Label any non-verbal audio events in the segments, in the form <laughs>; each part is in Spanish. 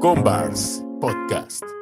Combars Podcast.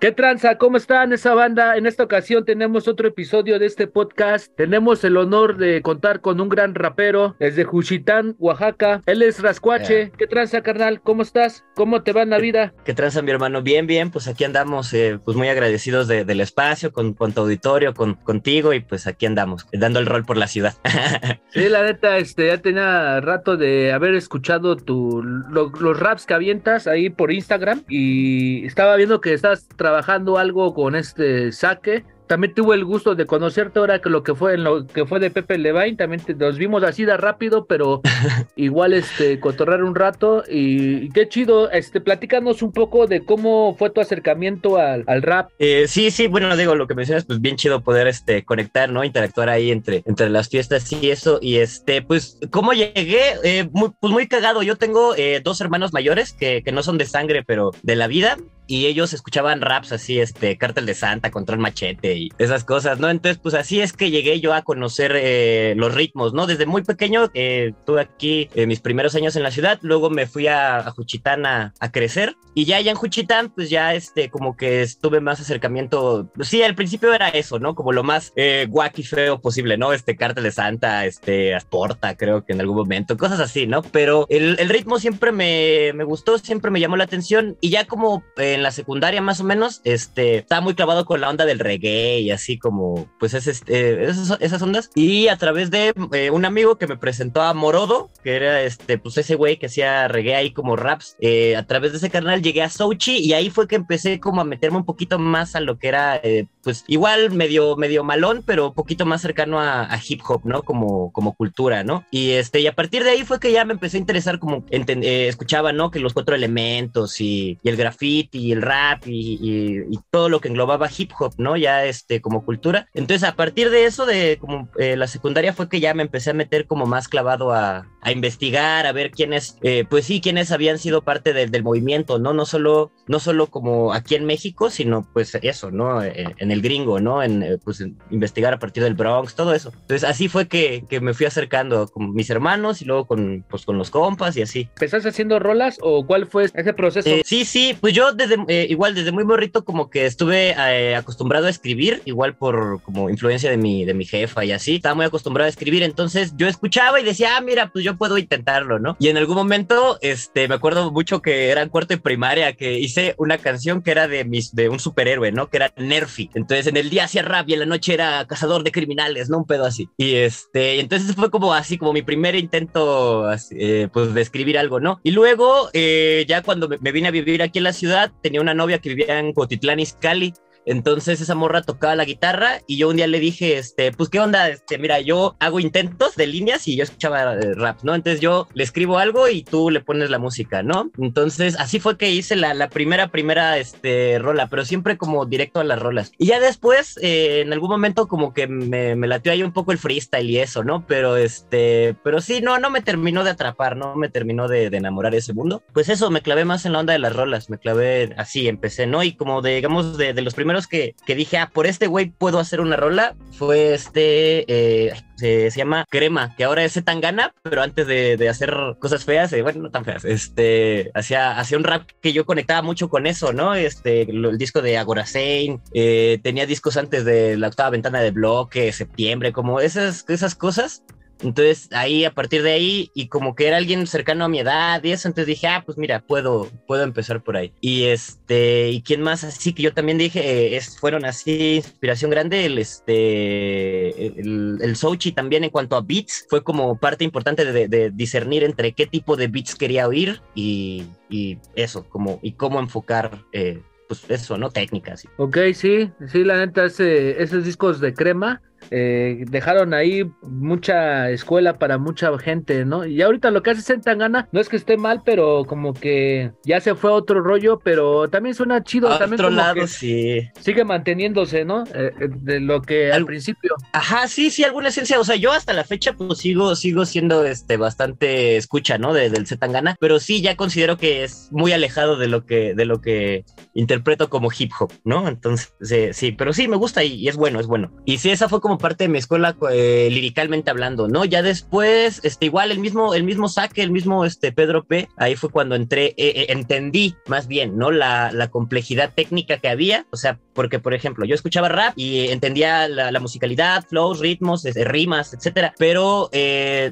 ¿Qué tranza? ¿Cómo están esa banda? En esta ocasión tenemos otro episodio de este podcast. Tenemos el honor de contar con un gran rapero desde Juchitán, Oaxaca. Él es Rascuache. ¿Qué tranza, carnal? ¿Cómo estás? ¿Cómo te va en la vida? ¿Qué tranza, mi hermano? Bien, bien. Pues aquí andamos, eh, pues muy agradecidos de- del espacio, con, con tu auditorio, con, contigo y pues aquí andamos, dando el rol por la ciudad. <laughs> Sí, la neta, este, ya tenía rato de haber escuchado tu, lo- los raps que avientas ahí por Instagram y estaba viendo que estás trabajando algo con este saque. También tuve el gusto de conocerte ahora que lo que fue en lo que fue de Pepe Levine, también te- nos vimos así de rápido, pero <laughs> igual este cotorrar un rato y, y qué chido, este platícanos un poco de cómo fue tu acercamiento al, al rap. Eh, sí, sí, bueno, digo, lo que mencionas, pues bien chido poder este, conectar, ¿no? Interactuar ahí entre, entre las fiestas y eso. Y este, pues, ¿cómo llegué? Eh, muy, pues muy cagado. Yo tengo eh, dos hermanos mayores que, que no son de sangre, pero de la vida. Y ellos escuchaban raps así, este, Cártel de Santa, Control Machete y esas cosas, ¿no? Entonces, pues así es que llegué yo a conocer eh, los ritmos, ¿no? Desde muy pequeño eh, aquí eh, mis primeros años en la ciudad, luego me fui a, a Juchitán a, crecer y ya allá en Juchitán, pues ya este, como que estuve más acercamiento, sí, al principio era eso, ¿no? Como lo más eh, guac y feo posible, ¿no? Este Cártel de Santa, este Asporta, creo que en algún momento, cosas así, ¿no? Pero el, ritmo siempre me, me gustó, siempre me llamó la atención y ya como eh, en la secundaria más o menos, este, estaba muy clavado con la onda del reggae y así como, pues es este, esas, ondas. Y a través de eh, un amigo que me presentó a Morodo, que era este, pues ese güey que hacía reggae ahí como raps, eh, a través de ese canal llegué a Sochi y ahí fue que empecé como a meterme un poquito más a lo que era, eh, pues igual medio, medio malón, pero un poquito más cercano a, hip hop, ¿no? Como, como cultura, ¿no? Y este, y a partir de ahí fue que ya me empecé a interesar como, eh, escuchaba, ¿no? Que los cuatro elementos y, el graffiti y el rap y, todo lo que englobaba hip hop, ¿no? Ya este, como cultura. Entonces, a partir de eso, de como eh, la secundaria fue que ya me empecé a meter como más clavado a, a investigar, a ver quiénes, eh, pues sí, quiénes habían sido parte del- del movimiento, ¿no? No solo, no solo como aquí en México, sino pues eso, ¿no? Eh, en el gringo, ¿no? En, eh, pues en investigar a partir del Bronx, todo eso. Entonces, así fue que, que me fui acercando con mis hermanos y luego con, pues, con los compas y así. ¿Empezaste haciendo rolas o cuál fue ese proceso? Eh, sí, sí, pues yo desde eh, igual desde muy morrito como que estuve eh, acostumbrado a escribir, igual por como influencia de mi de mi jefa y así, estaba muy acostumbrado a escribir, entonces yo escuchaba y decía, "Ah, mira, pues yo puedo intentarlo, ¿no?" Y en algún momento este me acuerdo mucho que era en cuarto de primaria que hice una canción que era de mis de un superhéroe, ¿no? Que era Nerfy. Entonces en el día hacía rap y en la noche era cazador de criminales, ¿no? Un pedo así. Y este, entonces fue como así como mi primer intento eh, pues de escribir algo, ¿no? Y luego eh, ya cuando me, me vine a vivir aquí en la ciudad, tenía una novia que vivía en Cotitlán, Izcalli. Entonces esa morra tocaba la guitarra y yo un día le dije, este, pues qué onda, este, mira, yo hago intentos de líneas y yo escuchaba eh, rap, ¿no? Entonces yo le escribo algo y tú le pones la música, ¿no? Entonces así fue que hice la, primera, primera, este, rola, pero siempre como directo a las rolas. Y ya después, eh, en algún momento como que me, latió ahí un poco el freestyle y eso, ¿no? Pero este, pero sí, no, no me terminó de atrapar, no me terminó de, enamorar ese mundo. Pues eso, me clavé más en la onda de las rolas, me clavé así, empecé, ¿no? Y como de, digamos, de los primeros que, que dije, ah, por este güey puedo hacer una rola, fue este, eh, se, se llama Crema, que ahora es Tangana, pero antes de, de hacer cosas feas, eh, bueno, no tan feas, este, hacía, hacía un rap que yo conectaba mucho con eso, ¿no? Este, el disco de Agora Sane, eh, tenía discos antes de la octava ventana de bloque, septiembre, como esas, esas cosas. Entonces ahí, a partir de ahí, y como que era alguien cercano a mi edad y eso, entonces dije, ah, pues mira, puedo, puedo empezar por ahí. Y este, y quién más así que yo también dije, es, fueron así, inspiración grande, el este, el, el Sochi también en cuanto a beats, fue como parte importante de, de discernir entre qué tipo de beats quería oír y, y eso, como, y cómo enfocar, eh, pues eso, ¿no? Técnicas. Ok, sí, sí, la neta, ese, esos discos de crema eh, dejaron ahí mucha escuela para mucha gente, ¿no? Y ahorita lo que hace Tangana no es que esté mal, pero como que ya se fue a otro rollo, pero también suena chido, A también otro como lado, que sí. sigue manteniéndose, ¿no? Eh, eh, de lo que al Al- principio. Ajá, sí, sí, alguna esencia. O sea, yo hasta la fecha, pues sigo, sigo siendo este bastante escucha, ¿no? De, del Zetangana, pero sí ya considero que es muy alejado de lo que, de lo que interpreto como hip hop, ¿no? Entonces, sí, sí, pero sí me gusta y, y es bueno, es bueno. Y sí, esa fue como parte de mi escuela eh, liricalmente hablando, ¿no? Ya después, este, igual el mismo, el mismo saque, el mismo este, Pedro P, ahí fue cuando entré, eh, eh, entendí más bien, ¿no? La, la, complejidad técnica que había, o sea, porque, por ejemplo, yo escuchaba rap y entendía la, la musicalidad, flows, ritmos, rimas, etcétera, pero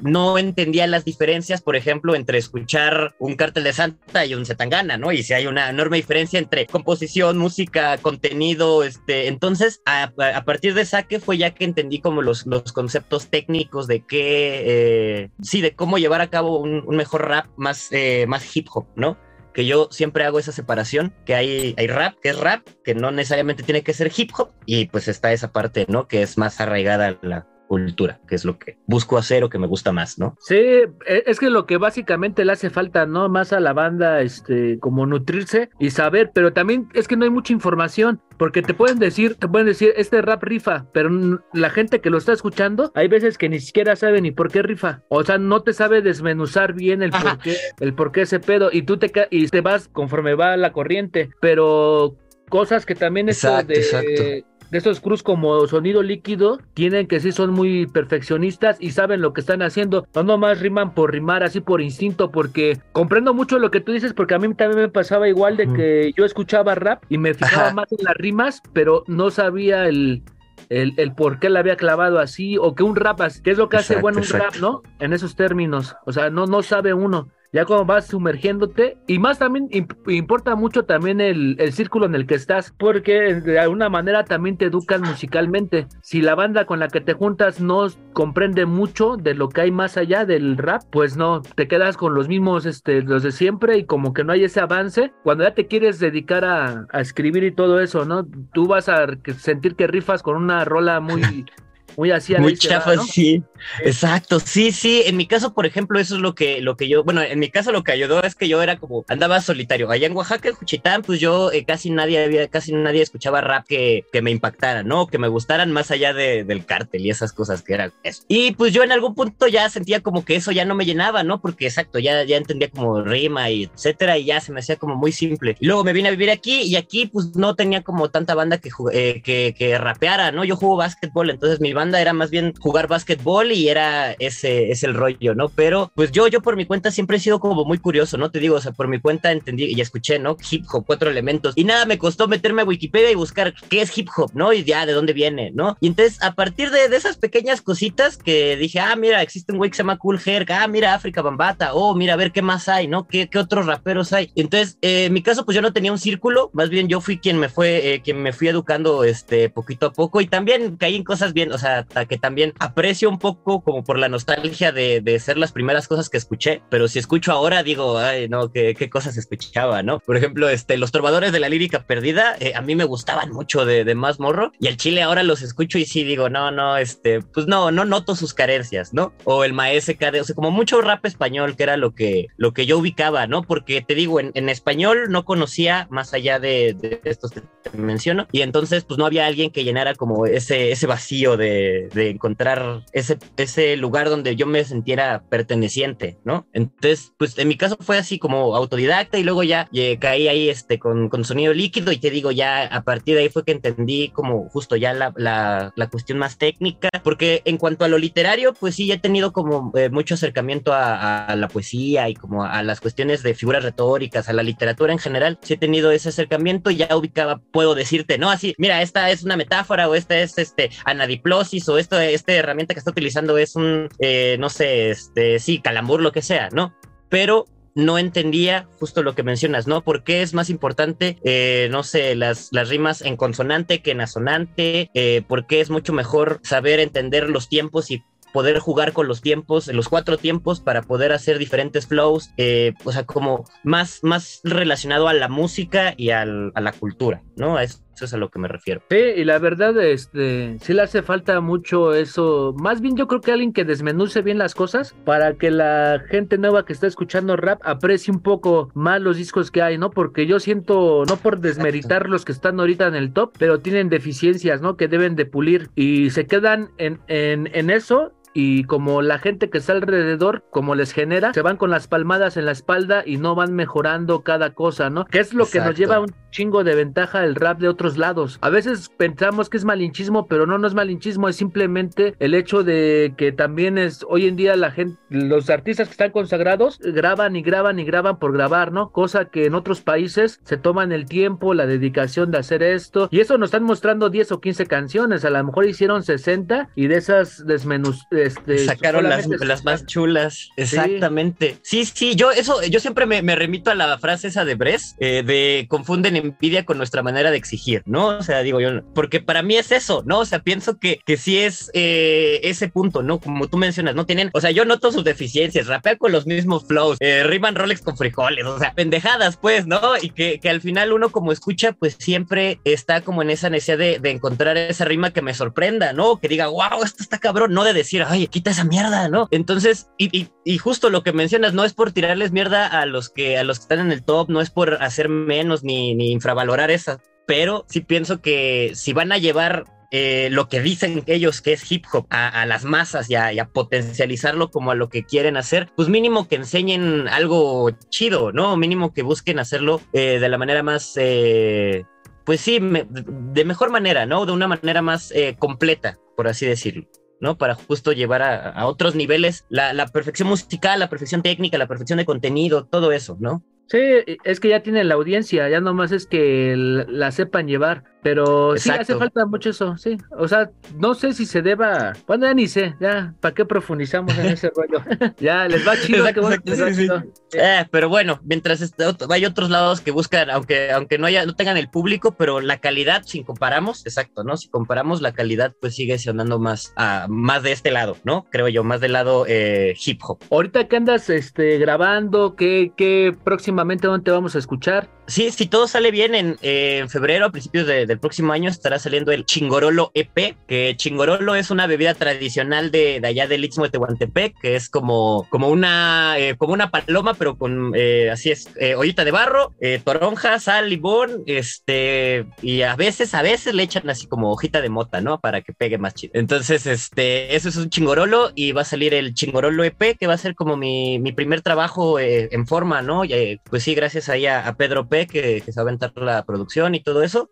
no entendía las diferencias, por ejemplo, entre escuchar un cártel de Santa y un Zetangana, ¿no? Y si hay una enorme diferencia entre composición, música, contenido, este, entonces, a, a partir de saque fue ya que entendí como los, los conceptos técnicos de qué, eh, sí, de cómo llevar a cabo un, mejor rap más, eh, más hip hop, ¿no? Que yo siempre hago esa separación, que hay, hay rap, que es rap, que no necesariamente tiene que ser hip hop, y pues está esa parte, ¿no? Que es más arraigada a la, cultura, que es lo que busco hacer o que me gusta más, ¿no? Sí, e, es que lo que básicamente le hace falta, ¿no? Más a la banda, este, como nutrirse y saber, pero también es que no hay mucha información, porque te pueden decir, te pueden decir, este rap rifa, pero la gente que lo está escuchando, hay veces que ni siquiera sabe ni por qué rifa, o sea, no te sabe desmenuzar bien el por qué, el por qué ese pedo, y tú te, y te vas conforme va la corriente, pero cosas que también es de, exacto de estos cruz como sonido líquido tienen que sí son muy perfeccionistas y saben lo que están haciendo. No nomás riman por rimar así por instinto, porque comprendo mucho lo que tú dices, porque a mí también me pasaba igual de que yo escuchaba rap y me fijaba más en las rimas, pero no sabía el, el, por qué la había clavado así, o que un rap, ¿qué es lo que hace bueno un rap, no? En esos términos, o sea, no, no sabe uno ya cuando vas sumergiéndote y más también importa mucho también el, el, círculo en el que estás porque de alguna manera también te educan musicalmente. Si la banda con la que te juntas no comprende mucho de lo que hay más allá del rap pues no te quedas con los mismos este los de siempre y como que no hay ese avance. Cuando ya te quieres dedicar a, a escribir y todo eso no tú vas a sentir que rifas con una rola muy <laughs> muy así muy chafa sí. Exacto sí sí. En mi caso por ejemplo eso es lo que lo que yo bueno en mi caso lo que ayudó es que yo era como andaba solitario. Allá en Oaxaca en Juchitán pues yo eh, casi nadie había casi nadie escuchaba rap que, que me impactara no que me gustaran más allá de, del cártel y esas cosas que era eso. Y pues yo en algún punto ya sentía como que eso ya no me llenaba no porque exacto ya ya entendía como rima y etcétera y ya se me hacía como muy simple. Y luego me vine a vivir aquí y aquí pues no tenía como tanta banda que eh, que, que rapeara no yo juego básquetbol entonces mi banda era más bien jugar básquetbol y era ese es el rollo, ¿no? Pero pues yo, yo por mi cuenta siempre he sido como muy curioso, ¿no? Te digo, o sea, por mi cuenta entendí y escuché, ¿no? Hip hop, cuatro elementos. Y nada, me costó meterme a Wikipedia y buscar qué es hip hop, ¿no? Y ya, de dónde viene, ¿no? Y entonces, a partir de, de esas pequeñas cositas que dije, ah, mira, existe un güey que se llama Cool Herc, ah, mira, África Bambata, oh, mira, a ver qué más hay, ¿no? ¿Qué, qué otros raperos hay? entonces, eh, en mi caso, pues yo no tenía un círculo, más bien yo fui quien me fue, eh, quien me fui educando, este, poquito a poco y también caí en cosas bien, o sea, que también aprecio un poco como por la nostalgia de, de ser las primeras cosas que escuché, pero si escucho ahora digo, ay, no, qué, qué cosas escuchaba, ¿no? Por ejemplo, este, los trovadores de la lírica perdida, eh, a mí me gustaban mucho de, de, más morro y el chile ahora los escucho y sí digo, no, no, este, pues no, no noto sus carencias, ¿no? O el maese KD, o sea, como mucho rap español, que era lo que, lo que yo ubicaba, ¿no? Porque te digo, en, en español no conocía más allá de, de estos que te menciono y entonces pues no había alguien que llenara como ese, ese vacío de, de encontrar ese, ese lugar donde yo me sintiera perteneciente, ¿no? Entonces, pues en mi caso fue así como autodidacta y luego ya eh, caí ahí este, con, con, sonido líquido y te digo, ya a partir de ahí fue que entendí como justo ya la, la, la cuestión más técnica, porque en cuanto a lo literario, pues sí, he tenido como eh, mucho acercamiento a, a, la poesía y como a las cuestiones de figuras retóricas, a la literatura en general, sí he tenido ese acercamiento y ya ubicaba, puedo decirte, ¿no? Así, mira, esta es una metáfora o esta es este anadiplosis o esto, esta herramienta que está utilizando es un, eh, no sé, este, sí, calambur, lo que sea, ¿no? Pero no entendía justo lo que mencionas, ¿no? ¿Por qué es más importante, eh, no sé, las, las rimas en consonante que en asonante? Eh, ¿Por qué es mucho mejor saber entender los tiempos y poder jugar con los tiempos, los cuatro tiempos para poder hacer diferentes flows, eh, o sea, como más, más relacionado a la música y al, a la cultura, ¿no? Eso es a lo que me refiero. Sí, y la verdad, este, sí le hace falta mucho eso. Más bien yo creo que alguien que desmenuce bien las cosas para que la gente nueva que está escuchando rap aprecie un poco más los discos que hay, ¿no? Porque yo siento, no por desmeritar los que están ahorita en el top, pero tienen deficiencias, ¿no? Que deben de pulir y se quedan en, en, en eso y como la gente que está alrededor, como les genera, se van con las palmadas en la espalda y no van mejorando cada cosa, ¿no? Que es lo que nos lleva a un chingo de ventaja el rap de otros lados. A veces pensamos que es malinchismo, pero no, no es malinchismo, es simplemente el hecho de que también es hoy en día la gente, los artistas que están consagrados graban y graban y graban por grabar, ¿no? Cosa que en otros países se toman el tiempo, la dedicación de hacer esto y eso nos están mostrando 10 o 15 canciones, a lo mejor hicieron 60 y de esas desmenuz este, sacaron las, las, más chulas, exactamente. Sí, sí, yo eso yo siempre me, me remito a la frase esa de Bres eh, de confunden envidia con nuestra manera de exigir, ¿no? O sea, digo yo, porque para mí es eso, ¿no? O sea, pienso que, que sí es eh, ese punto, ¿no? Como tú mencionas, ¿no? Tienen, o sea, yo noto sus deficiencias, rapea con los mismos flows, eh, riman Rolex con frijoles, o sea, pendejadas, pues, ¿no? Y que, que al final uno como escucha, pues siempre está como en esa necesidad de, de encontrar esa rima que me sorprenda, ¿no? Que diga, wow, esto está cabrón, no de decir, ay, quita esa mierda, ¿no? Entonces, y, justo lo que mencionas, no es por tirarles mierda a los que, a los que están en el top, no es por hacer menos ni, ni infravalorar esa, pero sí pienso que si van a llevar eh, lo que dicen ellos que es hip hop a, las masas y a, y a, potencializarlo como a lo que quieren hacer, pues mínimo que enseñen algo chido, ¿no? Mínimo que busquen hacerlo eh, de la manera más, eh, pues sí, me, de mejor manera, ¿no? De una manera más eh, completa, por así decirlo. ¿No? Para justo llevar a, a otros niveles la, la, perfección musical, la perfección técnica, la perfección de contenido, todo eso, ¿no? Sí, es que ya tienen la audiencia, ya nomás es que la sepan llevar. Pero Exacto. sí hace falta mucho eso, sí. O sea, no sé si se deba. Bueno, ya ni sé, ya, ¿para qué profundizamos en ese rollo? <laughs> ya, les va chido. Exacto, bueno, exacto, sí, chido. Sí. Eh, pero bueno, mientras este, hay otros lados que buscan, aunque, aunque no, haya, no tengan el público, pero la calidad, si comparamos, exacto, ¿no? Si comparamos la calidad, pues sigue sonando más, uh, más de este lado, ¿no? Creo yo, más del lado eh, hip hop. Ahorita que andas este, grabando, ¿qué, ¿qué próximamente dónde te vamos a escuchar? Sí, si todo sale bien, en, eh, febrero, a principios de, del próximo año, estará saliendo el Chingorolo EP, que Chingorolo es una bebida tradicional de, allá del Istmo de Tehuantepec, que es como, como, una, eh, como una paloma, pero con, eh, así es, eh, ollita de barro, toronja, sal, limón, este, y a veces, a veces le echan así como hojita de mota, ¿no? Para que pegue más chido. Entonces, este, eso es un Chingorolo y va a salir el Chingorolo EP, que va a ser como mi, mi primer trabajo en forma, ¿no? Pues sí, gracias ahí a, a Pedro Que, que, se va a aventar la producción y todo eso.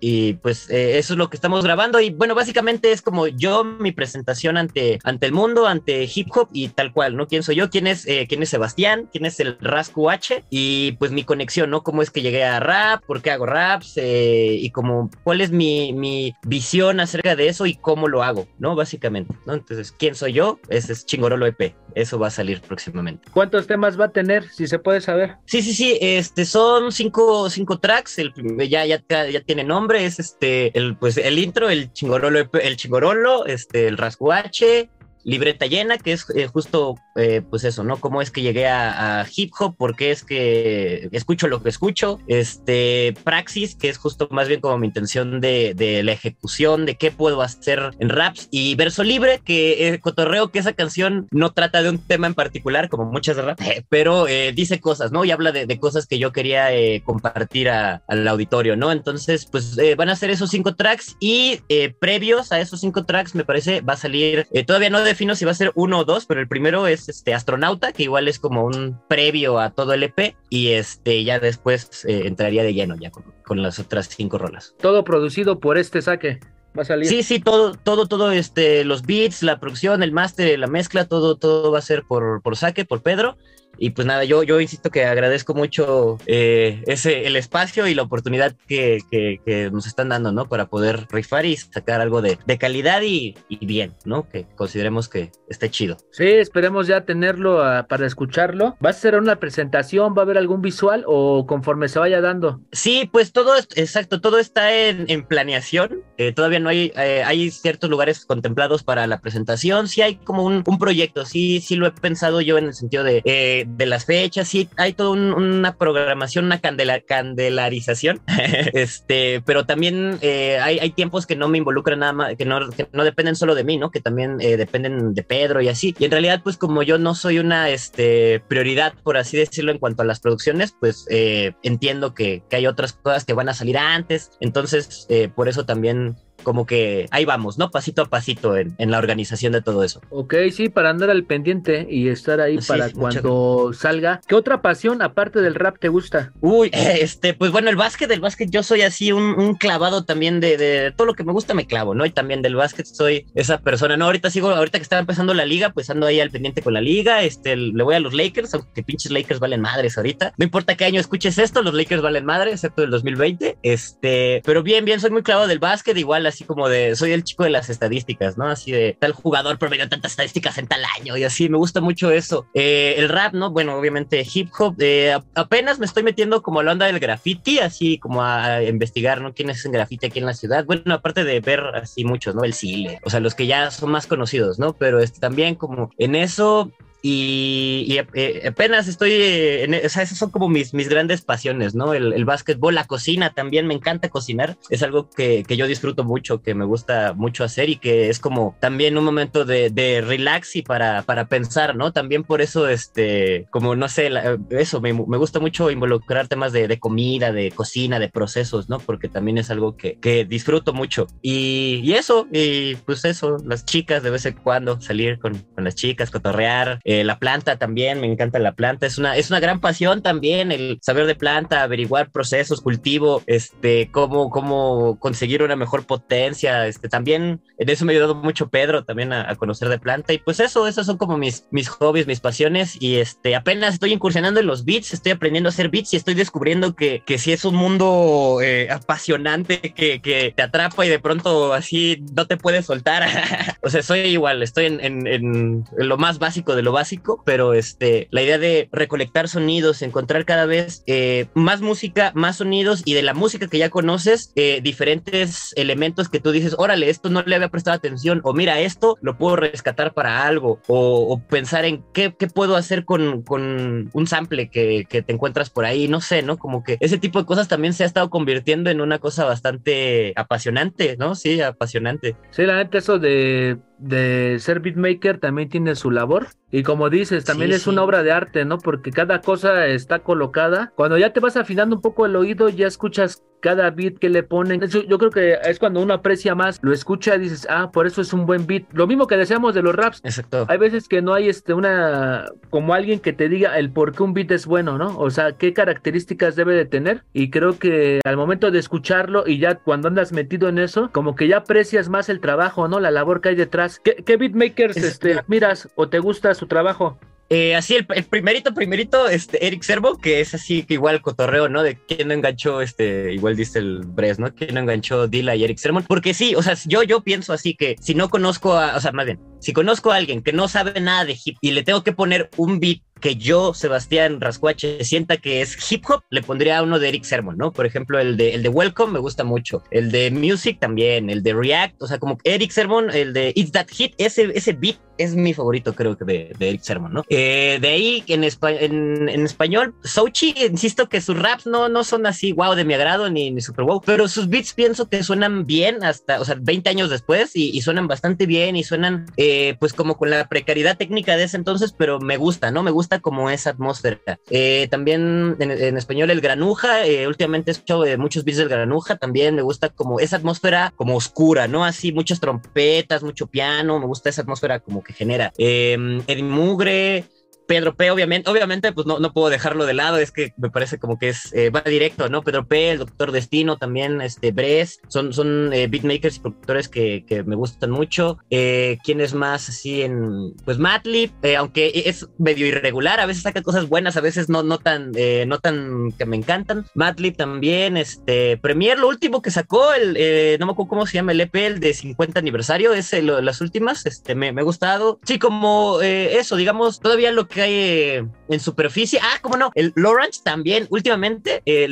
Y pues eh, eso es lo que estamos grabando. Y bueno, básicamente es como yo, mi presentación ante, ante el mundo, ante hip hop y tal cual, ¿no? ¿Quién soy yo? ¿Quién es, eh, quién es Sebastián? ¿Quién es el Rascu H? Y pues mi conexión, ¿no? ¿Cómo es que llegué a rap? ¿Por qué hago raps? Eh, y como, ¿cuál es mi, mi, visión acerca de eso y cómo lo hago, ¿no? Básicamente, ¿no? Entonces, ¿quién soy yo? Ese es Chingorolo EP. Eso va a salir próximamente. ¿Cuántos temas va a tener, si se puede saber? Sí, sí, sí. Este, son cinco, cinco tracks. El, ya, ya, ya tiene nombre es este el pues el intro, el chingorolo, el chingorolo, este el rasguache, libreta llena, que es eh, justo, eh, pues eso, ¿no? Cómo es que llegué a, hip hop, por qué es que escucho lo que escucho, este, praxis, que es justo más bien como mi intención de, de la ejecución, de qué puedo hacer en raps, y verso libre, que eh, cotorreo que esa canción no trata de un tema en particular, como muchas de rap, <laughs> pero dice cosas, ¿no? Y habla de, de cosas que yo quería compartir a, al auditorio, ¿no? Entonces, pues van a ser esos cinco tracks y previos a esos cinco tracks, me parece, va a salir, todavía no defino si va a ser uno o dos, pero el primero es este Astronauta, que igual es como un previo a todo el EP, y este ya después eh, entraría de lleno ya con, con, las otras cinco rolas. Todo producido por este saque. Va a salir. Sí, sí, todo, todo, todo, este, los beats, la producción, el máster, la mezcla, todo, todo va a ser por, por saque, por Pedro. Y pues nada, yo, yo insisto que agradezco mucho eh, ese, el espacio y la oportunidad que, que, que, nos están dando, ¿no? Para poder rifar y sacar algo de, de calidad y, y, bien, ¿no? Que consideremos que esté chido. Sí, esperemos ya tenerlo a, para escucharlo. ¿Va a ser una presentación? ¿Va a haber algún visual o conforme se vaya dando? Sí, pues todo, exacto, todo está en, en planeación. Eh, todavía no hay, eh, hay ciertos lugares contemplados para la presentación. Sí hay como un, un proyecto, sí, sí lo he pensado yo en el sentido de eh, de las fechas, sí, hay toda un, una programación, una candela, candelarización, <laughs> este, pero también eh, hay, hay, tiempos que no me involucran nada más, que no, que no dependen solo de mí, ¿no? Que también eh, dependen de Pedro y así. Y en realidad, pues como yo no soy una este, prioridad, por así decirlo, en cuanto a las producciones, pues eh, entiendo que, que, hay otras cosas que van a salir antes, entonces por eso también como que ahí vamos, ¿no? Pasito a pasito en, en la organización de todo eso. Ok, sí, para andar al pendiente y estar ahí para cuando salga. ¿Qué otra pasión aparte del rap te gusta? Uy, <laughs> este, pues bueno, el básquet, el básquet, yo soy así un, clavado también de, de, todo lo que me gusta me clavo, ¿no? Y también del básquet soy esa persona, ¿no? Ahorita sigo, ahorita que estaba empezando la liga, pues ando ahí al pendiente con la liga, este, le voy a los Lakers, aunque pinches Lakers valen madres ahorita. No importa qué año escuches esto, los Lakers valen madres, excepto el 2020. Este, pero bien, bien, soy muy clavado del básquet, igual así como de, soy el chico de las estadísticas, ¿no? Así de tal jugador promedio tantas estadísticas en tal año y así, me gusta mucho eso. Eh, el rap, ¿no? Bueno, obviamente hip hop, eh, apenas me estoy metiendo como la onda del graffiti, así como a investigar, ¿no? ¿Quién es en graffiti aquí en la ciudad? Bueno, aparte de ver así muchos, ¿no? El Cile, o sea, los que ya son más conocidos, ¿no? Pero este, también como en eso y, eh, apenas estoy, en, o sea, esas son como mis, mis grandes pasiones, ¿no? El, el básquetbol, la cocina también, me encanta cocinar, es algo que, que, yo disfruto mucho, que me gusta mucho hacer y que es como también un momento de, de relax y para, para pensar, ¿no? También por eso, este, como no sé, eso, me, me, gusta mucho involucrar temas de, de, comida, de cocina, de procesos, ¿no? Porque también es algo que, que disfruto mucho. Y, y, eso, y pues eso, las chicas de vez en cuando salir con, con las chicas, cotorrear eh, la planta también, me encanta la planta, es una, es una gran pasión también el saber de planta, averiguar procesos, cultivo, este, cómo, cómo conseguir una mejor potencia, este, también en eso me ha ayudado mucho Pedro también a, conocer de planta y pues eso, esos son como mis, mis hobbies, mis pasiones y este, apenas estoy incursionando en los beats, estoy aprendiendo a hacer beats y estoy descubriendo que, que sí es un mundo eh, apasionante que, que, te atrapa y de pronto así no te puedes soltar. <laughs> o sea, soy igual, estoy en, en, lo más básico de lo básico, pero este, la idea de recolectar sonidos, encontrar cada vez eh, más música, más sonidos y de la música que ya conoces, eh, diferentes elementos que tú dices, órale, esto no le había prestado atención, o mira, esto lo puedo rescatar para algo, o, pensar en qué, qué, puedo hacer con, con un sample que, que, te encuentras por ahí, no sé, ¿no? Como que ese tipo de cosas también se ha estado convirtiendo en una cosa bastante apasionante, ¿no? Sí, apasionante. Sí, la neta, eso de de ser beatmaker también tiene su labor. Y como dices, también es una obra de arte, ¿no? Porque cada cosa está colocada. Cuando ya te vas afinando un poco el oído, ya escuchas cada beat que le ponen. yo creo que es cuando uno aprecia más, lo escucha y dices, ah, por eso es un buen beat. Lo mismo que decíamos de los raps. Exacto. Hay veces que no hay este una como alguien que te diga el por qué un beat es bueno, ¿no? O sea, qué características debe de tener. Y creo que al momento de escucharlo y ya cuando andas metido en eso, como que ya aprecias más el trabajo, ¿no? La labor que hay detrás. ¿Qué, qué beatmakers este, miras o te gusta su trabajo? Eh, así, el, primerito, primerito, este, Eric Servo, que es así que igual cotorreo, ¿no? De quién no enganchó, este, igual dice el Bres, ¿no? ¿Quién no enganchó Dila y Eric Sermon? Porque sí, o sea, yo, yo pienso así que si no conozco a, o sea, más bien, si conozco a alguien que no sabe nada de hip y le tengo que poner un beat que yo, Sebastián Rascuache, sienta que es hip hop, le pondría uno de Eric Sermon, ¿no? Por ejemplo, el de, el de Welcome me gusta mucho, el de Music también, el de React, o sea, como Eric Sermon, el de It's That Hit, ese, ese beat es mi favorito, creo que de, de Eric Sermon, ¿no? Eh, de ahí, en, en, español, Sochi, insisto que sus raps no, no son así, wow, de mi agrado, ni, ni super wow, pero sus beats pienso que suenan bien hasta, o sea, 20 años después y, y suenan bastante bien y suenan, eh, pues, como con la precariedad técnica de ese entonces, pero me gusta, ¿no? Me gusta como esa atmósfera. Eh, también en, español el granuja, eh, últimamente he escuchado muchos beats del granuja, también me gusta como esa atmósfera como oscura, ¿no? Así muchas trompetas, mucho piano, me gusta esa atmósfera como que genera. Eh, Mugre, Pedro P, obviamente, obviamente, pues no, no puedo dejarlo de lado, es que me parece como que es, eh, va directo, ¿no? Pedro P, el Doctor Destino, también, este, Bres, son, son eh, beatmakers y productores que, que, me gustan mucho. Eh, ¿Quién es más así en, pues Matlib, eh, aunque es medio irregular, a veces saca cosas buenas, a veces no, no tan, eh, no tan que me encantan. Matlib también, este, Premier, lo último que sacó, el, eh, no me acuerdo cómo se llama, el EP, el de 50 aniversario, es lo, las últimas, este, me, me ha gustado. Sí, como eso, digamos, todavía lo que hay eh, en superficie. Ah, cómo no, el Lorange también, últimamente, eh,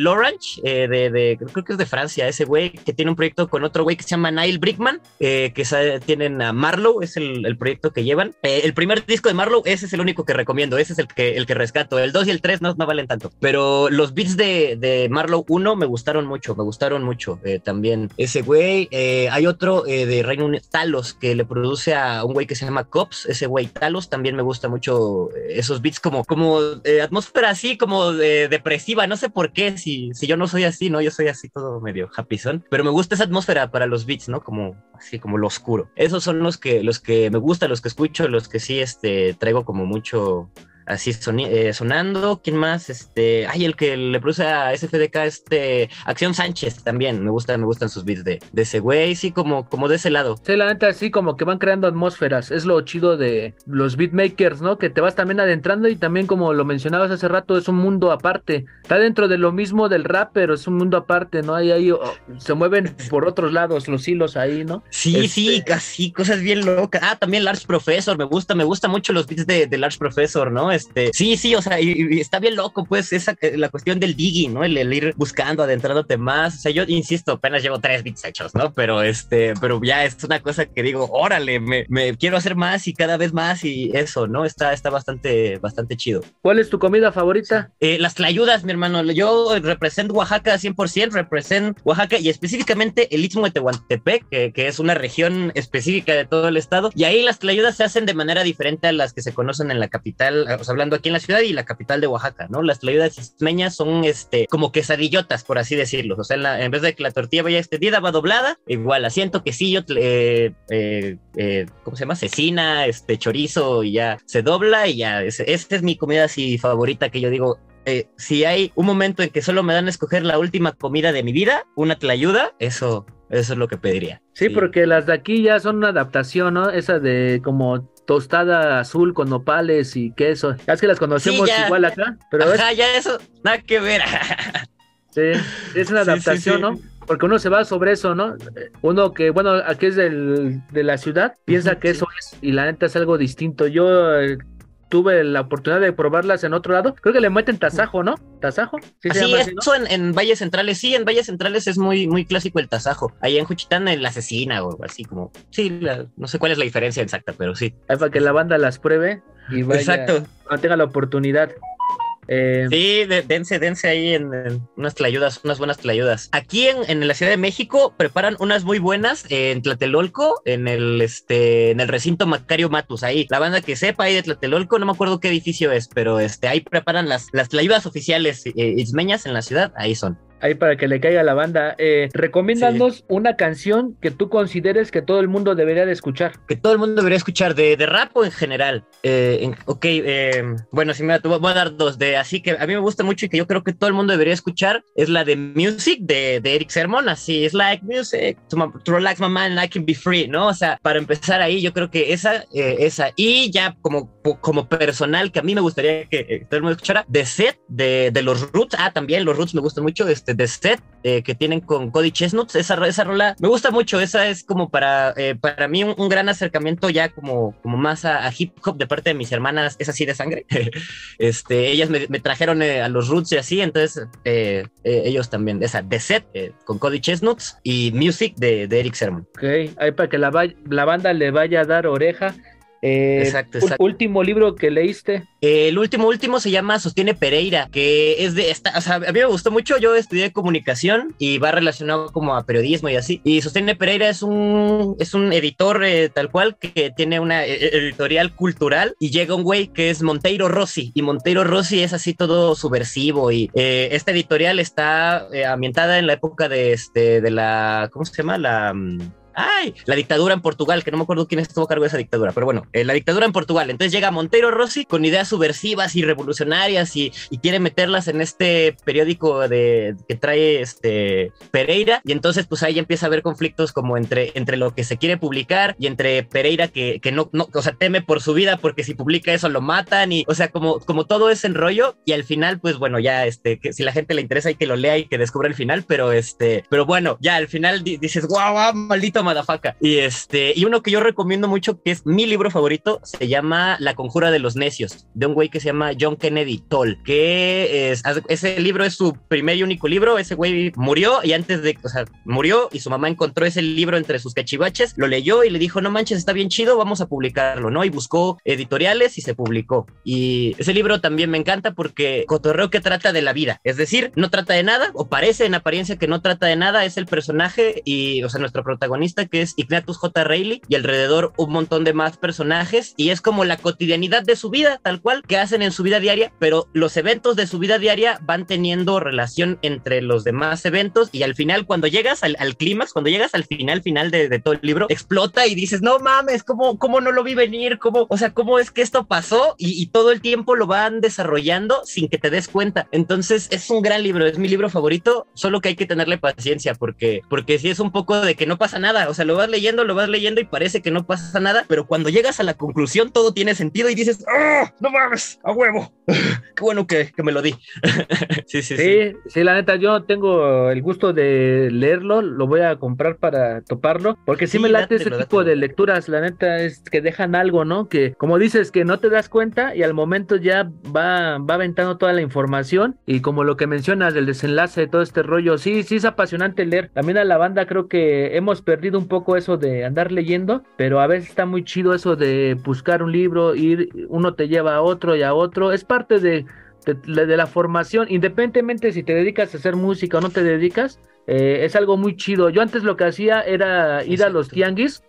eh, de, de, creo que es de Francia, ese güey que tiene un proyecto con otro güey que se llama Nile Brickman, eh, que tienen a Marlow, es el, el proyecto que llevan. Eh, el primer disco de Marlow, ese es el único que recomiendo, ese es el que, el que rescato. El 2 y el 3 no, no valen tanto, pero los beats de, de Marlow 1 me gustaron mucho, me gustaron mucho eh, también. Ese güey, hay otro de Reino Unido, Talos, que le produce a un güey que se llama Cops, ese güey Talos también me gusta mucho esos beats como, como eh, atmósfera así, como de, depresiva, no sé por qué, si, si yo no soy así, ¿no? Yo soy así todo medio happy son, pero me gusta esa atmósfera para los beats, ¿no? Como así como lo oscuro. Esos son los que, los que me gustan, los que escucho, los que sí, este, traigo como mucho así eh, sonando. ¿Quién más? Este, ay, el que le produce a SFDK, este, Acción Sánchez también. Me gusta, me gustan sus beats de, de ese güey, sí, como, como de ese lado. Sí, la neta, sí, como que van creando atmósferas. Es lo chido de los beatmakers, ¿no? Que te vas también adentrando y también, como lo mencionabas hace rato, es un mundo aparte. Está dentro de lo mismo del rap, pero es un mundo aparte, ¿no? Ahí, ahí oh, se mueven por otros lados los hilos ahí, ¿no? Sí, sí, este casi cosas bien locas. Ah, también Large Professor, me gusta, me gusta mucho los beats de, de Large Professor, ¿no? Este, sí, sí, o sea, y, está bien loco, pues, esa, eh, la cuestión del digging, ¿no? El, ir buscando, adentrándote más. O sea, yo insisto, apenas llevo tres bits hechos, ¿no? Pero este, pero ya es una cosa que digo, órale, me, me quiero hacer más y cada vez más y eso, ¿no? Está, está bastante, bastante chido. ¿Cuál es tu comida favorita? Eh, las tlayudas, mi hermano. Yo represento Oaxaca 100%, represento Oaxaca y específicamente el Istmo de Tehuantepec, que, que es una región específica de todo el estado. Y ahí las tlayudas se hacen de manera diferente a las que se conocen en la capital, sea, hablando aquí en la ciudad y la capital de Oaxaca, ¿no? Las tlayudas ismeñas son este, como quesadillotas, por así decirlo. O sea, en, vez de que la tortilla vaya extendida, va doblada, igual asiento, quesillo, eh, eh, eh, ¿cómo se llama? Cecina, este, chorizo, y ya se dobla y ya. Esta es mi comida así favorita que yo digo, eh, si hay un momento en que solo me dan a escoger la última comida de mi vida, una tlayuda, eso, eso es lo que pediría. Sí, porque las de aquí ya son una adaptación, ¿no? Esa de como tostada azul con nopales y queso. Es que las conocemos igual acá, pero Ajá, ya eso, nada que ver. sí, es una adaptación, ¿no? Porque uno se va sobre eso, ¿no? Uno que, bueno, aquí es del, de la ciudad, piensa que eso es, y la neta es algo distinto. Yo eh, tuve la oportunidad de probarlas en otro lado. Creo que le meten tasajo, ¿no? ¿Tasajo? Sí, eso en, Valles Centrales, sí, en Valles Centrales es muy, muy clásico el tasajo. Ahí en Juchitán, en la asesina o así como. Sí, no sé cuál es la diferencia exacta, pero sí. Ahí para que la banda las pruebe y vaya, Exacto. tenga la oportunidad. Eh, sí, dense, dense ahí en, unas tlayudas, unas buenas tlayudas. Aquí en, en, la Ciudad de México preparan unas muy buenas en Tlatelolco, en el, este, en el recinto Macario Matus, ahí. La banda que sepa ahí de Tlatelolco, no me acuerdo qué edificio es, pero este, ahí preparan las, las tlayudas oficiales eh, ismeñas en la ciudad, ahí son ahí para que le caiga a la banda. Eh, recomiéndanos una canción que tú consideres que todo el mundo debería de escuchar. Que todo el mundo debería escuchar, de, de rap o en general. Eh, ok, eh, bueno, si me voy a dar dos de así que a mí me gusta mucho y que yo creo que todo el mundo debería escuchar es la de Music de, de Eric Sermon, así es like music to, relax my mind and I can be free, ¿no? O sea, para empezar ahí yo creo que esa, eh, esa y ya como, como personal que a mí me gustaría que todo el mundo escuchara, The Set de, de los Roots, ah, también los Roots me gustan mucho, este, de Set eh, que tienen con Cody Chestnuts. Esa, esa rola me gusta mucho. Esa es como para, eh, para mí un, gran acercamiento ya como, como más a, hip hop de parte de mis hermanas. Es así de sangre. <laughs> este, ellas me, trajeron eh, a los roots y así. Entonces, ellos también. Esa The Set con Cody Chestnuts y Music de, Eric Sermon. Ok, ahí para que la, la banda le vaya a dar oreja. Eh, exacto, exacto. Último libro que leíste. el último, último se llama Sostiene Pereira, que es de esta, o sea, a mí me gustó mucho, yo estudié comunicación y va relacionado como a periodismo y así. Y Sostiene Pereira es un, es un editor eh, tal cual que tiene una eh, editorial cultural y llega un güey que es Monteiro Rossi y Monteiro Rossi es así todo subversivo y esta editorial está ambientada en la época de, este, de la, ¿cómo se llama? La... Mm, ay, la dictadura en Portugal, que no me acuerdo quién estuvo a cargo de esa dictadura, pero bueno, eh, la dictadura en Portugal. Entonces llega Montero Rossi con ideas subversivas y revolucionarias y, quiere meterlas en este periódico de, que trae este Pereira. Y entonces, pues ahí empieza a haber conflictos como entre, entre lo que se quiere publicar y entre Pereira que, que no, o sea, teme por su vida porque si publica eso lo matan y, o sea, como, como todo ese enrollo. Y al final, pues bueno, ya este, que si la gente le interesa hay que lo lea y que descubra el final, pero este, pero bueno, ya al final dices, guau, guau, maldito madafaca. Y este, y uno que yo recomiendo mucho, que es mi libro favorito, se llama La Conjura de los Necios, de un güey que se llama John Kennedy Toll, que es, ese libro es su primer y único libro. Ese güey murió y antes de, o sea, murió y su mamá encontró ese libro entre sus cachivaches, lo leyó y le dijo, no manches, está bien chido, vamos a publicarlo, ¿no? Y buscó editoriales y se publicó. Y ese libro también me encanta porque cotorreo que trata de la vida, es decir, no trata de nada, o parece en apariencia que no trata de nada, es el personaje y, o sea, nuestro protagonista protagonista que es Ignatius J. Reilly y alrededor un montón de más personajes y es como la cotidianidad de su vida, tal cual, que hacen en su vida diaria, pero los eventos de su vida diaria van teniendo relación entre los demás eventos y al final cuando llegas al, clímax, cuando llegas al final final de, todo el libro, explota y dices, no mames, ¿cómo, cómo no lo vi venir? ¿Cómo, o sea, cómo es que esto pasó? Y, y todo el tiempo lo van desarrollando sin que te des cuenta. Entonces es un gran libro, es mi libro favorito, solo que hay que tenerle paciencia porque, porque si es un poco de que no pasa nada, o sea, lo vas leyendo, lo vas leyendo y parece que no pasa nada, pero cuando llegas a la conclusión todo tiene sentido y dices, ¡ah! ¡No mames! ¡A huevo! <laughs> Qué bueno que, que, me lo di. <laughs> sí, sí, sí, sí. la neta, yo tengo el gusto de leerlo, lo voy a comprar para toparlo, porque sí, me late ese tipo de lecturas, la neta, es que dejan algo, ¿no? Que como dices, que no te das cuenta y al momento ya va, va aventando toda la información y como lo que mencionas del desenlace de todo este rollo, sí, sí es apasionante leer. También a la banda creo que hemos perdido un poco eso de andar leyendo, pero a veces está muy chido eso de buscar un libro, ir, uno te lleva a otro y a otro, es parte de, de, la formación, independientemente si te dedicas a hacer música o no te dedicas, eh, es algo muy chido. Yo antes lo que hacía era ir a los tianguis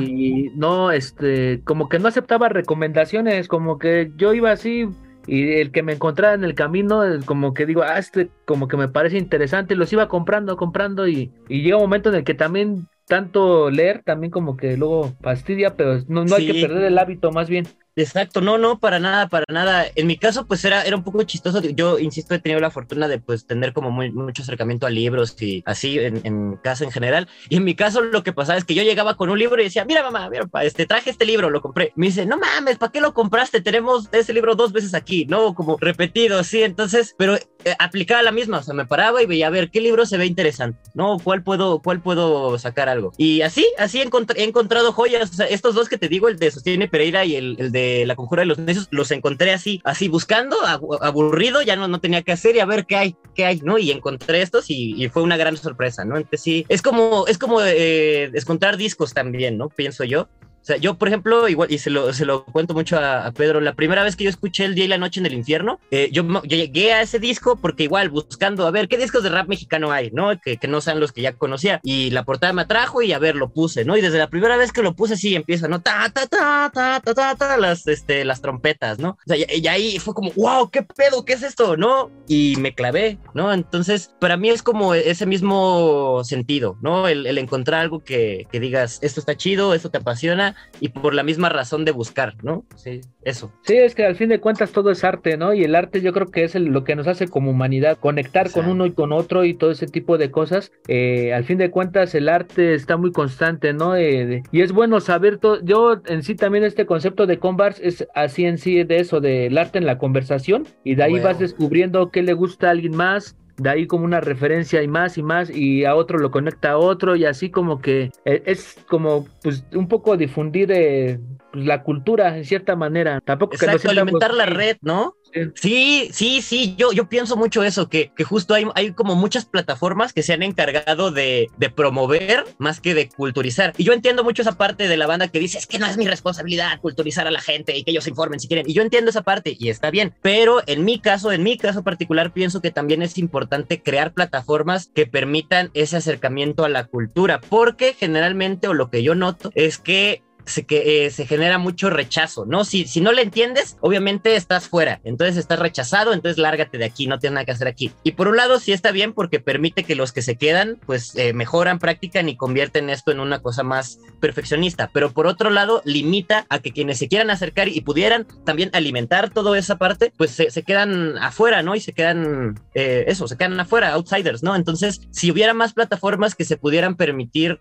y no, este, como que no aceptaba recomendaciones, como que yo iba así y el que me encontraba en el camino, como que digo, ah, este como que me parece interesante, los iba comprando, comprando y, y llega un momento en el que también tanto leer también como que luego fastidia, pero no, no hay que perder el hábito más bien. Exacto, no, no, para nada, para nada. En mi caso, pues era, era un poco chistoso. Yo, insisto, he tenido la fortuna de pues tener como muy, mucho acercamiento a libros y así en, casa en general. Y en mi caso lo que pasaba es que yo llegaba con un libro y decía, mira mamá, mira, este, traje este libro, lo compré. Me dice, no mames, ¿para qué lo compraste? Tenemos ese libro dos veces aquí, ¿no? Como repetido, sí. Entonces, pero aplicaba la misma, o sea, me paraba y veía a ver qué libro se ve interesante, ¿no? ¿Cuál puedo, cuál puedo sacar algo? Y así, así he, encontrado joyas. O sea, estos dos que te digo, el de Sostiene Pereira y el, de la Conjura de los Necios, los encontré así, así buscando, aburrido, ya no, no tenía que hacer y a ver qué hay, qué hay, ¿no? Y encontré estos y, fue una gran sorpresa, ¿no? Entonces sí, es como, es como eh, encontrar discos también, ¿no? Pienso yo. Sea, yo, por ejemplo, igual, y se lo, se lo cuento mucho a, Pedro, la primera vez que yo escuché El Día y la Noche en el Infierno, eh, yo, llegué a ese disco porque igual buscando, a ver, ¿qué discos de rap mexicano hay, no? Que, que, no sean los que ya conocía. Y la portada me atrajo y a ver, lo puse, ¿no? Y desde la primera vez que lo puse, sí, empieza, ¿no? Ta, ta, ta, ta, ta, ta, ta las, este, las trompetas, ¿no? O sea, y, ahí fue como, wow, ¿qué pedo? ¿Qué es esto? ¿No? Y me clavé, ¿no? Entonces, para mí es como ese mismo sentido, ¿no? El, el encontrar algo que, que digas, esto está chido, esto te apasiona y por la misma razón de buscar, ¿no? Sí, eso. Sí, es que al fin de cuentas todo es arte, ¿no? Y el arte yo creo que es lo que nos hace como humanidad, conectar con uno y con otro y todo ese tipo de cosas. Eh, al fin de cuentas el arte está muy constante, ¿no? Eh, y es bueno saber todo. Yo en sí también este concepto de Converse es así en sí de eso, del arte en la conversación y de ahí vas descubriendo qué le gusta a alguien más, de ahí como una referencia y más y más y a otro lo conecta a otro y así como que eh, es como pues un poco difundir eh, la cultura en cierta manera. Tampoco Exacto, que alimentar la red, ¿no? Sí, sí, sí, yo, yo pienso mucho eso, que, que justo hay, hay como muchas plataformas que se han encargado de, de, promover más que de culturizar. Y yo entiendo mucho esa parte de la banda que dice, es que no es mi responsabilidad culturizar a la gente y que ellos informen si quieren. Y yo entiendo esa parte y está bien, pero en mi caso, en mi caso particular, pienso que también es importante crear plataformas que permitan ese acercamiento a la cultura, porque generalmente o lo que yo noto es que se, que, eh, se genera mucho rechazo, ¿no? Si, si no le entiendes, obviamente estás fuera, entonces estás rechazado, entonces lárgate de aquí, no tienes nada que hacer aquí. Y por un lado sí está bien porque permite que los que se quedan, pues eh, mejoran, practican y convierten esto en una cosa más perfeccionista, pero por otro lado limita a que quienes se quieran acercar y pudieran también alimentar toda esa parte, pues se, se quedan afuera, ¿no? Y se quedan, eh, eso, se quedan afuera, outsiders, ¿no? Entonces, si hubiera más plataformas que se pudieran permitir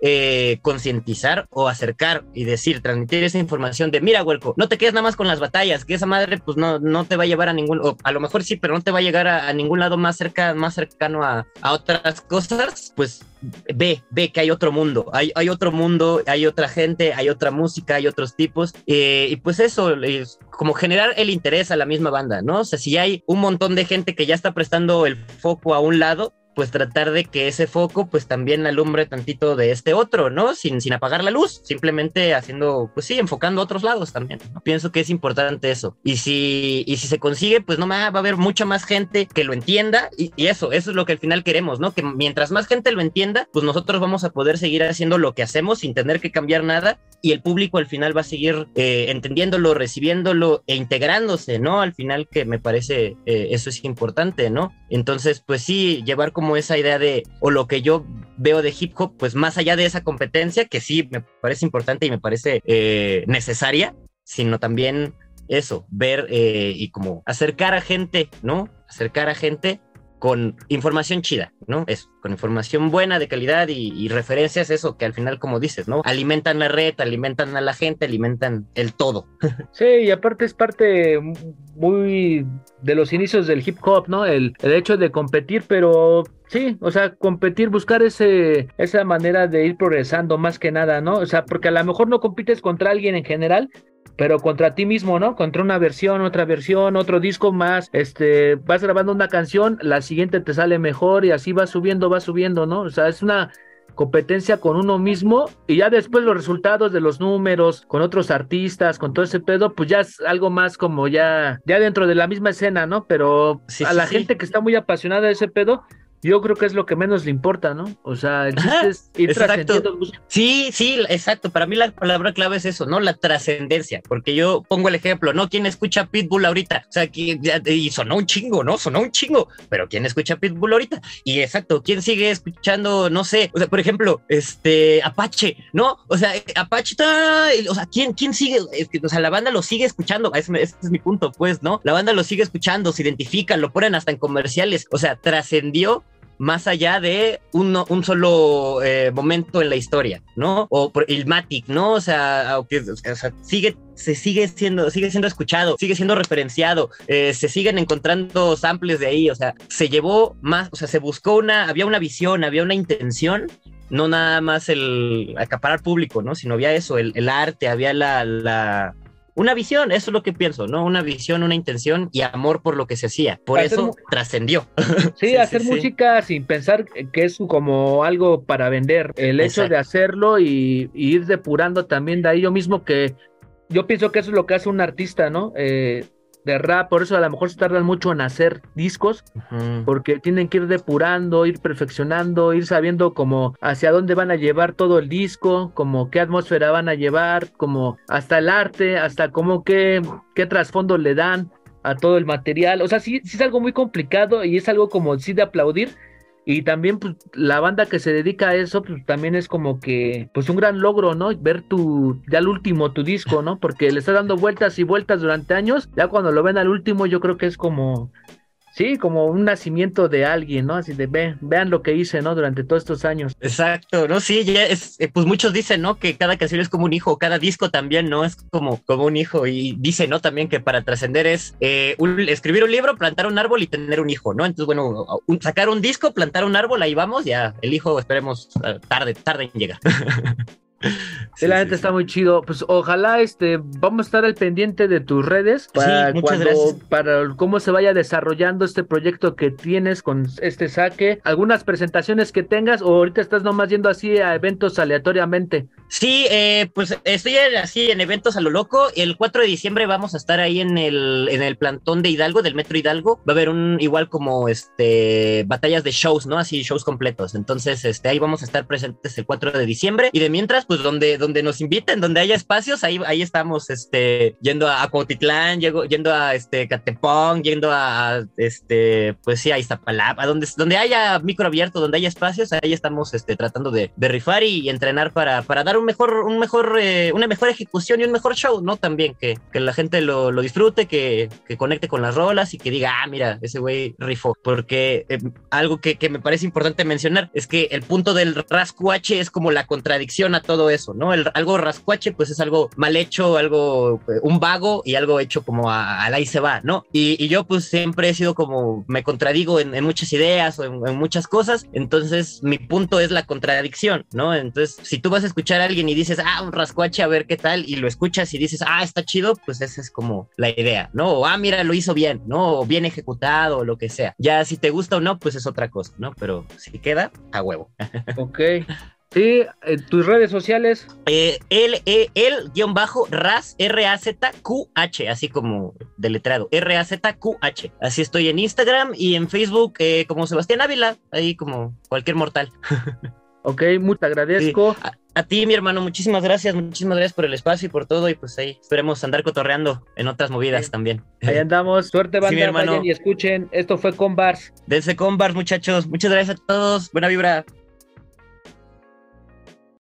concientizar o acercar y decir, transmitir esa información de, mira, huerco, no te quedes nada más con las batallas, que esa madre pues no, no te va a llevar a ningún, o a lo mejor sí, pero no te va a llegar a, ningún lado más cerca, más cercano a, a, otras cosas, pues ve, ve que hay otro mundo, hay, hay otro mundo, hay otra gente, hay otra música, hay otros tipos, eh, y pues eso, es como generar el interés a la misma banda, ¿no? O sea, si hay un montón de gente que ya está prestando el foco a un lado, pues tratar de que ese foco pues también alumbre tantito de este otro, ¿no? Sin, sin apagar la luz, simplemente haciendo, pues sí, enfocando a otros lados también. Pienso que es importante eso. Y si, y si se consigue, pues no va a haber mucha más gente que lo entienda y, y eso, eso es lo que al final queremos, ¿no? Que mientras más gente lo entienda, pues nosotros vamos a poder seguir haciendo lo que hacemos sin tener que cambiar nada y el público al final va a seguir eh, entendiéndolo, recibiéndolo e integrándose, ¿no? Al final que me parece eh, eso es importante, ¿no? Entonces, pues sí, llevar como esa idea de, o lo que yo veo de hip hop, pues más allá de esa competencia, que sí me parece importante y me parece eh, necesaria, sino también eso, ver y como acercar a gente, ¿no? Acercar a gente con información chida, ¿no? Es con información buena, de calidad y, referencias, eso que al final, como dices, ¿no? Alimentan la red, alimentan a la gente, alimentan el todo. <laughs> Sí, y aparte es parte muy de los inicios del hip hop, ¿no? El, el hecho de competir, pero Sí, o sea, competir, buscar ese, esa manera de ir progresando más que nada, ¿no? O sea, porque a lo mejor no compites contra alguien en general, pero contra ti mismo, ¿no? Contra una versión, otra versión, otro disco más, este, vas grabando una canción, la siguiente te sale mejor y así va subiendo, va subiendo, ¿no? O sea, es una competencia con uno mismo y ya después los resultados de los números con otros artistas, con todo ese pedo, pues ya es algo más como ya ya dentro de la misma escena, ¿no? Pero a la gente que está muy apasionada de ese pedo, yo creo que es lo que menos le importa, ¿no? O sea, el es ir trascendiendo. Sí, sí, exacto. Para mí la palabra clave es eso, ¿no? La trascendencia. Porque yo pongo el ejemplo, ¿no? ¿Quién escucha Pitbull ahorita? O sea, y sonó un chingo, ¿no? Sonó un chingo. Pero ¿quién escucha Pitbull ahorita? Y exacto, ¿quién sigue escuchando, no sé? O sea, por ejemplo, este, Apache, ¿no? O sea, Apache está, o sea, ¿quién, quién sigue? o sea, la banda lo sigue escuchando. Ese, ese es mi punto, pues, ¿no? La banda lo sigue escuchando, se identifican, lo ponen hasta en comerciales. O sea, trascendió más allá de un, un solo eh, momento en la historia, ¿no? O por Ilmatic, ¿no? O sea, o sea, sigue, se sigue siendo, sigue siendo escuchado, sigue siendo referenciado, eh, se siguen encontrando samples de ahí, o sea, se llevó más, o sea, se buscó una, había una visión, había una intención no nada más el acaparar público, ¿no? Sino había eso, el, el arte, había la, la, una visión, eso es lo que pienso, ¿no? Una visión, una intención y amor por lo que se hacía. Por eso trascendió. <laughs> Sí, hacer música sin pensar que es como algo para vender. El hecho de hacerlo y, ir depurando también de ahí yo mismo que yo pienso que eso es lo que hace un artista, ¿no? Eh, de rap, por eso a lo mejor se tardan mucho en hacer discos, porque tienen que ir depurando, ir perfeccionando, ir sabiendo como hacia dónde van a llevar todo el disco, como qué atmósfera van a llevar, como hasta el arte, hasta como qué, qué trasfondo le dan a todo el material. O sea, sí, sí es algo muy complicado y es algo como sí de aplaudir, y también, pues, la banda que se dedica a eso, pues, también es como que, pues, un gran logro, ¿no? Ver tu, ya el último, tu disco, ¿no? Porque le está dando vueltas y vueltas durante años. Ya cuando lo ven al último, yo creo que es como, Sí, como un nacimiento de alguien, ¿no? Así de, ve, vean lo que hice, ¿no? Durante todos estos años. Exacto, ¿no? Sí, ya es, eh, pues muchos dicen, ¿no? Que cada canción es como un hijo, cada disco también, ¿no? Es como, como un hijo. Y dice, ¿no? También que para trascender es eh, escribir un libro, plantar un árbol y tener un hijo, ¿no? Entonces, bueno, sacar un disco, plantar un árbol, ahí vamos, ya el hijo, esperemos, eh, tarde, tarde en llegar. <laughs> <laughs> Sí, la gente está muy chido. Pues ojalá este vamos a estar al pendiente de tus redes para para cómo se vaya desarrollando este proyecto que tienes con este saque, algunas presentaciones que tengas o ahorita estás nomás yendo así a eventos aleatoriamente. Sí, eh, pues estoy así en eventos a lo loco. El 4 de diciembre vamos a estar ahí en el en el plantón de Hidalgo, del Metro Hidalgo. Va a haber un igual como este batallas de shows, ¿no? Así shows completos. Entonces, este ahí vamos a estar presentes el 4 de diciembre y de mientras pues donde donde nos inviten, donde haya espacios, ahí, ahí estamos, este, yendo a Cuautitlán, yendo a este Catepón, yendo a, este, pues sí, a Iztapalapa, donde, donde haya micro abierto, donde haya espacios, ahí estamos, este, tratando de, de rifar y, entrenar para, para dar un mejor, un mejor, eh, una mejor ejecución y un mejor show, ¿no? También que, que la gente lo, lo disfrute, que, que, conecte con las rolas y que diga, ah, mira, ese güey rifó, porque eh, algo que, que me parece importante mencionar es que el punto del rascuache es como la contradicción a todo eso, ¿no? El, algo rascuache, pues es algo mal hecho, algo, eh, un vago y algo hecho como a, la y se va, ¿no? Y, yo pues siempre he sido como, me contradigo en, muchas ideas o en, muchas cosas, entonces mi punto es la contradicción, ¿no? Entonces, si tú vas a escuchar alguien y dices, ah, un rascuache, a ver qué tal, y lo escuchas y dices, ah, está chido, pues esa es como la idea, ¿no? O, ah, mira, lo hizo bien, ¿no? O bien ejecutado, o lo que sea. Ya si te gusta o no, pues es otra cosa, ¿no? Pero si queda, a huevo. <laughs> Ok. Sí, en tus redes sociales. Eh, el, el, el guion bajo RAZ, R-A-Z-Q-H, así como deletreado, R-A-Z-Q-H. Así estoy en Instagram y en Facebook eh, como Sebastián Ávila, ahí como cualquier mortal. <laughs> Ok, muchas agradezco. Sí. A, ti, mi hermano, muchísimas gracias, muchísimas gracias por el espacio y por todo. Y pues ahí esperemos andar cotorreando en otras movidas sí. también. Ahí andamos. <laughs> Suerte, banda. Sí, vayan y escuchen. Esto fue Combars. Dense Combars, muchachos. Muchas gracias a todos. Buena vibra.